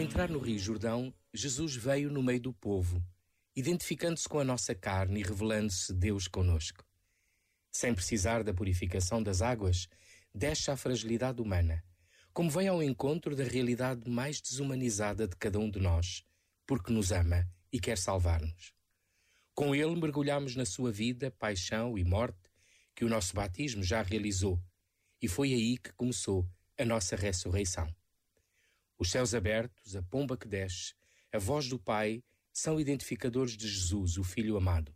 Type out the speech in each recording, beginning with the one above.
Ao entrar no Rio Jordão, Jesus veio no meio do povo, identificando-se com a nossa carne e revelando-se Deus conosco. Sem precisar da purificação das águas, deixa a fragilidade humana, como vem ao encontro da realidade mais desumanizada de cada um de nós, porque nos ama e quer salvar-nos. Com ele mergulhamos na sua vida, paixão e morte, que o nosso batismo já realizou, e foi aí que começou a nossa ressurreição. Os céus abertos, a pomba que desce, a voz do Pai são identificadores de Jesus, o Filho amado.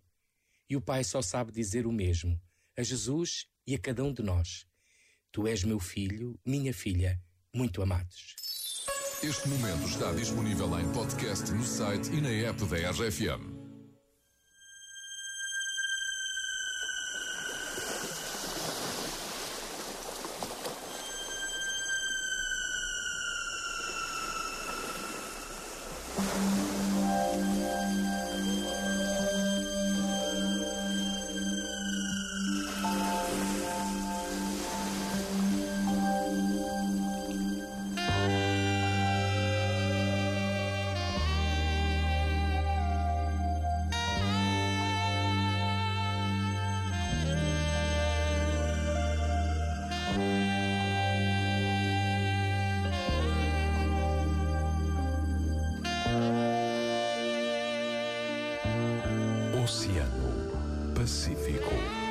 E o Pai só sabe dizer o mesmo a Jesus e a cada um de nós. Tu és meu filho, minha filha, muito amados. Este momento está disponível em podcast no site e na app da RFM. Oceano Pacífico.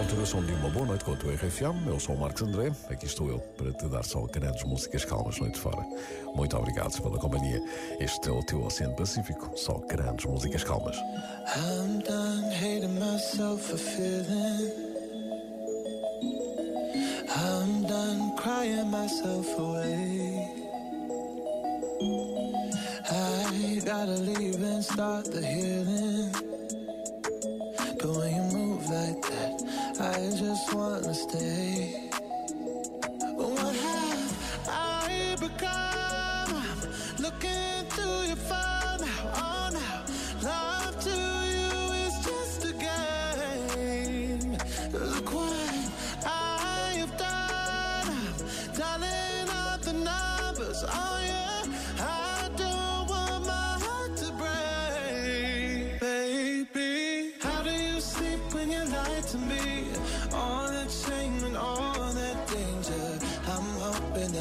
Continuação de uma boa noite com a tua RFM. Eu sou o Marcos André, aqui estou eu para te dar só grandes músicas calmas noite fora. Muito obrigado pela companhia. Este é o teu Oceano Pacífico, só grandes músicas calmas. I'm done hating myself for feeling. I'm done crying myself away. I gotta leave and start the healing. Just wanna stay. What have I become? Looking through your phone now. Oh, now love to you is just a game. Look what I have done. Dialing up the numbers. Oh yeah, I don't want my heart to break, baby. How do you sleep when you lie to me?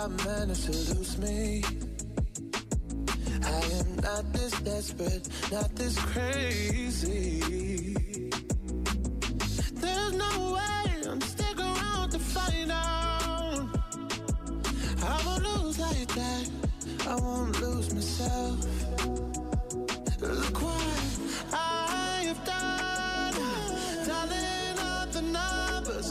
I manage to lose me? I am not this desperate, not this crazy. There's no way I'm stick around to find out. I won't lose like that. I won't lose myself. Look what I have done. Dialing up the numbers.